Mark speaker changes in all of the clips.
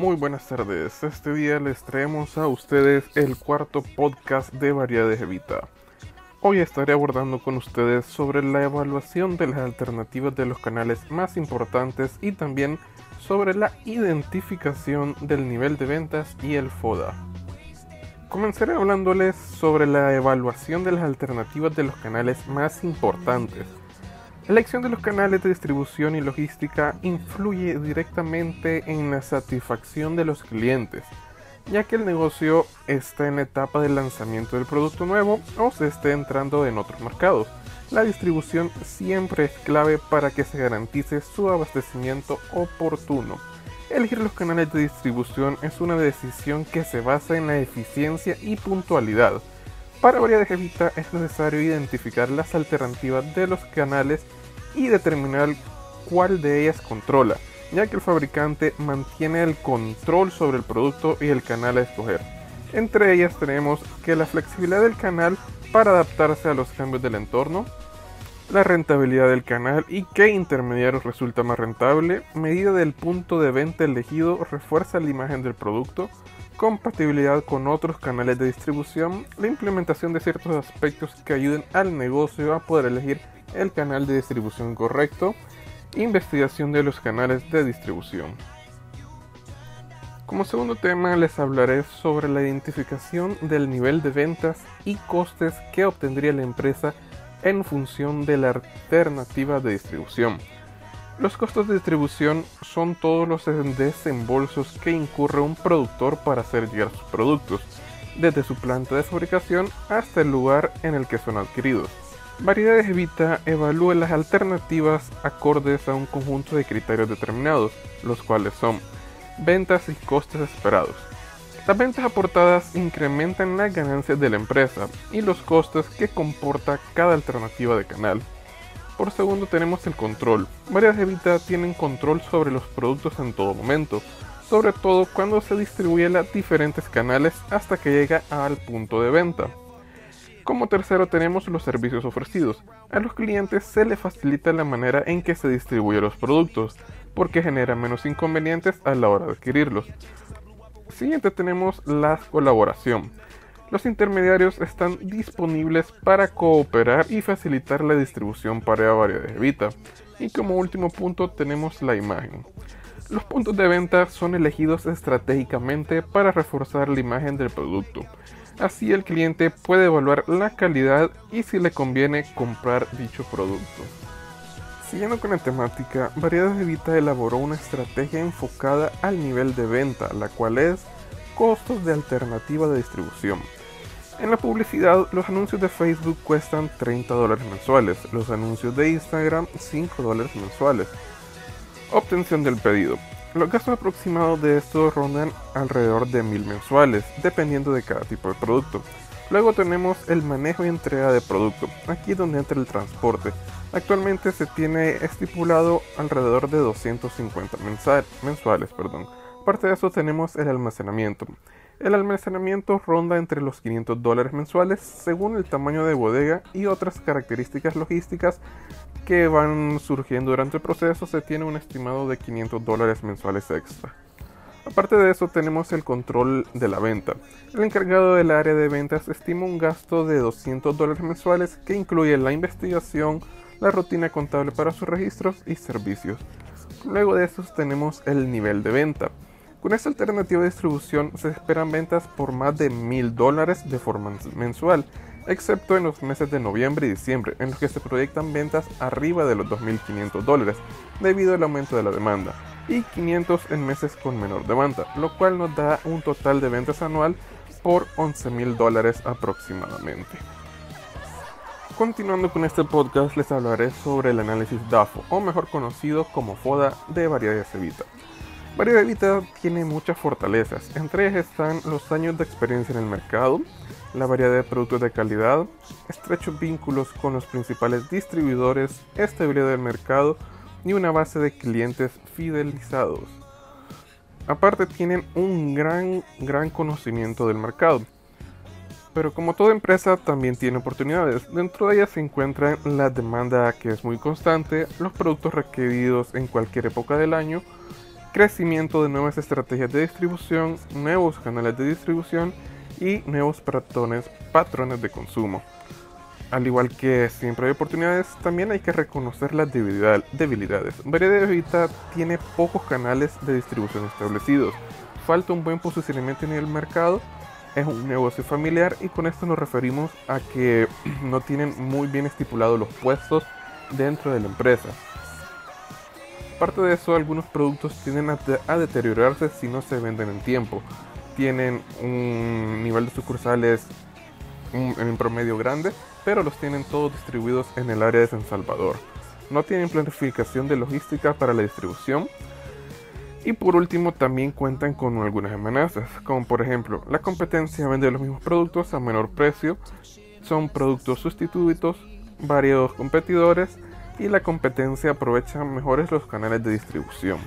Speaker 1: Muy buenas tardes. Este día les traemos a ustedes el cuarto podcast de Variedades Evita. Hoy estaré abordando con ustedes sobre la evaluación de las alternativas de los canales más importantes y también sobre la identificación del nivel de ventas y el FODA. Comenzaré hablándoles sobre la evaluación de las alternativas de los canales más importantes la elección de los canales de distribución y logística influye directamente en la satisfacción de los clientes, ya que el negocio está en la etapa de lanzamiento del producto nuevo o se esté entrando en otros mercados. La distribución siempre es clave para que se garantice su abastecimiento oportuno. Elegir los canales de distribución es una decisión que se basa en la eficiencia y puntualidad para variedades Evita es necesario identificar las alternativas de los canales y determinar cuál de ellas controla, ya que el fabricante mantiene el control sobre el producto y el canal a escoger. Entre ellas tenemos que la flexibilidad del canal para adaptarse a los cambios del entorno, la rentabilidad del canal y qué intermediario resulta más rentable, medida del punto de venta elegido refuerza la imagen del producto, compatibilidad con otros canales de distribución, la implementación de ciertos aspectos que ayuden al negocio a poder elegir el canal de distribución correcto, investigación de los canales de distribución. Como segundo tema les hablaré sobre la identificación del nivel de ventas y costes que obtendría la empresa en función de la alternativa de distribución. Los costos de distribución son todos los desembolsos que incurre un productor para hacer llegar sus productos, desde su planta de fabricación hasta el lugar en el que son adquiridos. Variedades Evita evalúa las alternativas acordes a un conjunto de criterios determinados, los cuales son ventas y costes esperados. Las ventas aportadas incrementan las ganancias de la empresa y los costes que comporta cada alternativa de canal. Por segundo tenemos el control. Varias Evita tienen control sobre los productos en todo momento, sobre todo cuando se distribuye a diferentes canales hasta que llega al punto de venta. Como tercero tenemos los servicios ofrecidos. A los clientes se les facilita la manera en que se distribuyen los productos, porque genera menos inconvenientes a la hora de adquirirlos. Siguiente tenemos la colaboración. Los intermediarios están disponibles para cooperar y facilitar la distribución para variedades de Evita. Y como último punto tenemos la imagen. Los puntos de venta son elegidos estratégicamente para reforzar la imagen del producto. Así el cliente puede evaluar la calidad y si le conviene comprar dicho producto. Siguiendo con la temática, Variedades de Evita elaboró una estrategia enfocada al nivel de venta, la cual es costos de alternativa de distribución. En la publicidad, los anuncios de Facebook cuestan 30 dólares mensuales, los anuncios de Instagram 5 dólares mensuales. Obtención del pedido. Los gastos aproximados de estos rondan alrededor de 1000 mensuales, dependiendo de cada tipo de producto. Luego tenemos el manejo y entrega de producto, aquí donde entra el transporte. Actualmente se tiene estipulado alrededor de 250 mensuales. Aparte de eso tenemos el almacenamiento. El almacenamiento ronda entre los 500 dólares mensuales según el tamaño de bodega y otras características logísticas que van surgiendo durante el proceso. Se tiene un estimado de 500 dólares mensuales extra. Aparte de eso tenemos el control de la venta. El encargado del área de ventas estima un gasto de 200 dólares mensuales que incluye la investigación, la rutina contable para sus registros y servicios. Luego de eso tenemos el nivel de venta. Con esta alternativa de distribución se esperan ventas por más de mil dólares de forma mensual, excepto en los meses de noviembre y diciembre, en los que se proyectan ventas arriba de los 2.500 dólares, debido al aumento de la demanda, y 500 en meses con menor demanda, lo cual nos da un total de ventas anual por 11.000 dólares aproximadamente. Continuando con este podcast les hablaré sobre el análisis DAFO, o mejor conocido como FODA de variedades Evita. Evita tiene muchas fortalezas, entre ellas están los años de experiencia en el mercado, la variedad de productos de calidad, estrechos vínculos con los principales distribuidores, estabilidad del mercado y una base de clientes fidelizados. Aparte tienen un gran, gran conocimiento del mercado. Pero como toda empresa también tiene oportunidades. Dentro de ellas se encuentra la demanda que es muy constante, los productos requeridos en cualquier época del año crecimiento de nuevas estrategias de distribución, nuevos canales de distribución y nuevos patrones, patrones de consumo. Al igual que siempre hay oportunidades, también hay que reconocer las debilidades. Variedad Vita tiene pocos canales de distribución establecidos, falta un buen posicionamiento en el mercado, es un negocio familiar y con esto nos referimos a que no tienen muy bien estipulados los puestos dentro de la empresa. Aparte de eso, algunos productos tienden a, deteriorarse si no se venden en tiempo. Tienen un nivel de sucursales en promedio grande, pero los tienen todos distribuidos en el área de San Salvador. No tienen planificación de logística para la distribución. Y por último también cuentan con algunas amenazas, como por ejemplo la competencia vende los mismos productos a menor precio, son productos sustitutos, varios competidores, y la competencia aprovecha mejores los canales de distribución.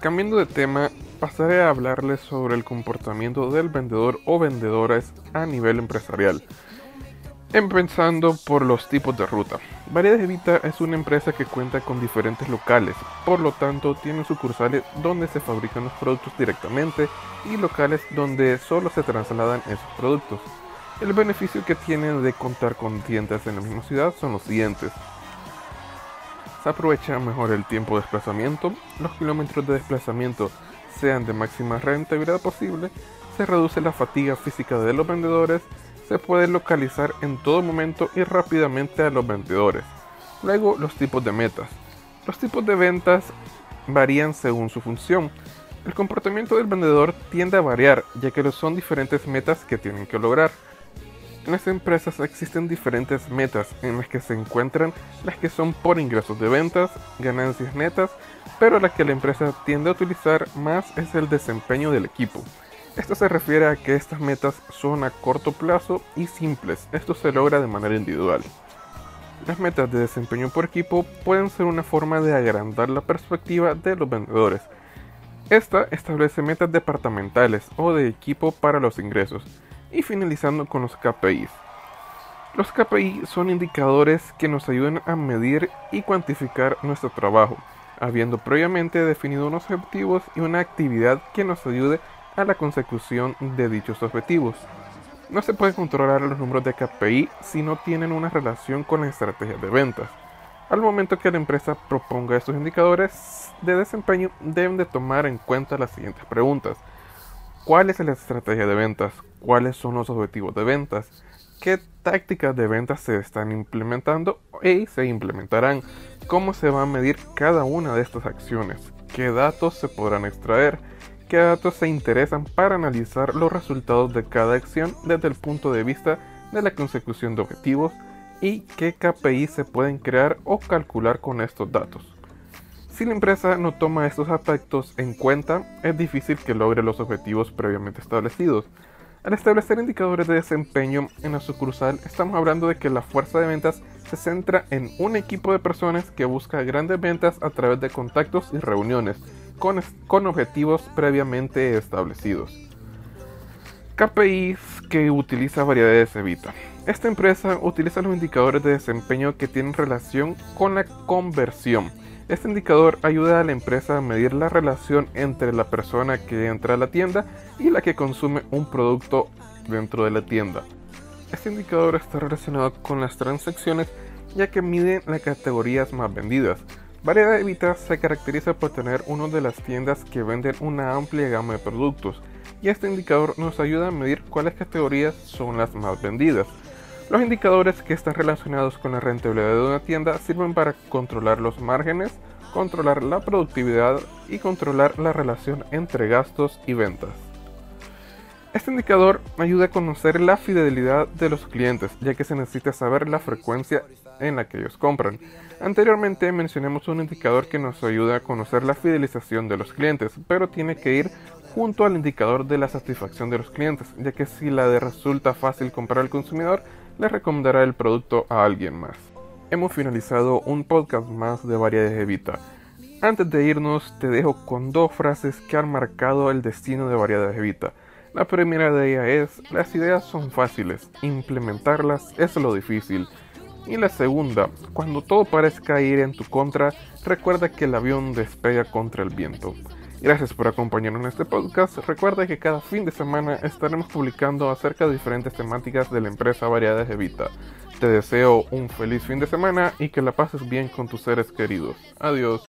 Speaker 1: Cambiando de tema, pasaré a hablarles sobre el comportamiento del vendedor o vendedoras a nivel empresarial. Empezando por los tipos de ruta. Variedad Evita es una empresa que cuenta con diferentes locales, por lo tanto tiene sucursales donde se fabrican los productos directamente y locales donde solo se trasladan esos productos. El beneficio que tienen de contar con tiendas en la misma ciudad son los siguientes. Se aprovecha mejor el tiempo de desplazamiento, los kilómetros de desplazamiento sean de máxima rentabilidad posible, se reduce la fatiga física de los vendedores, se puede localizar en todo momento y rápidamente a los vendedores. Luego, los tipos de metas. Los tipos de ventas varían según su función. El comportamiento del vendedor tiende a variar, ya que son diferentes metas que tienen que lograr. En las empresas existen diferentes metas en las que se encuentran las que son por ingresos de ventas, ganancias netas, pero la que la empresa tiende a utilizar más es el desempeño del equipo. Esto se refiere a que estas metas son a corto plazo y simples, esto se logra de manera individual. Las metas de desempeño por equipo pueden ser una forma de agrandar la perspectiva de los vendedores. Esta establece metas departamentales o de equipo para los ingresos y finalizando con los KPIs. Los KPI son indicadores que nos ayudan a medir y cuantificar nuestro trabajo, habiendo previamente definido unos objetivos y una actividad que nos ayude a la consecución de dichos objetivos. No se puede controlar los números de KPI si no tienen una relación con la estrategia de ventas. Al momento que la empresa proponga estos indicadores de desempeño, deben de tomar en cuenta las siguientes preguntas. ¿Cuál es la estrategia de ventas? Cuáles son los objetivos de ventas, qué tácticas de ventas se están implementando y se implementarán, cómo se va a medir cada una de estas acciones, qué datos se podrán extraer, qué datos se interesan para analizar los resultados de cada acción desde el punto de vista de la consecución de objetivos y qué KPI se pueden crear o calcular con estos datos. Si la empresa no toma estos aspectos en cuenta, es difícil que logre los objetivos previamente establecidos, al establecer indicadores de desempeño en la sucursal, estamos hablando de que la fuerza de ventas se centra en un equipo de personas que busca grandes ventas a través de contactos y reuniones, con, objetivos previamente establecidos. KPIs que utiliza variedades Evita. Esta empresa utiliza los indicadores de desempeño que tienen relación con la conversión este indicador ayuda a la empresa a medir la relación entre la persona que entra a la tienda y la que consume un producto dentro de la tienda. Este indicador está relacionado con las transacciones ya que mide las categorías más vendidas. Variedad Evita se caracteriza por tener una de las tiendas que venden una amplia gama de productos y este indicador nos ayuda a medir cuáles categorías son las más vendidas. Los indicadores que están relacionados con la rentabilidad de una tienda sirven para controlar los márgenes, controlar la productividad y controlar la relación entre gastos y ventas. Este indicador ayuda a conocer la fidelidad de los clientes, ya que se necesita saber la frecuencia en la que ellos compran. Anteriormente mencionamos un indicador que nos ayuda a conocer la fidelización de los clientes, pero tiene que ir junto al indicador de la satisfacción de los clientes, ya que si la de resulta fácil comprar al consumidor, le recomendará el producto a alguien más. Hemos finalizado un podcast más de Variedades Evita. Antes de irnos, te dejo con dos frases que han marcado el destino de Variedades Evita. La primera de ellas es, las ideas son fáciles, implementarlas es lo difícil. Y la segunda, cuando todo parezca ir en tu contra, recuerda que el avión despega contra el viento. Gracias por acompañarnos en este podcast. Recuerda que cada fin de semana estaremos publicando acerca de diferentes temáticas de la empresa Variedades Evita. Te deseo un feliz fin de semana y que la pases bien con tus seres queridos. Adiós.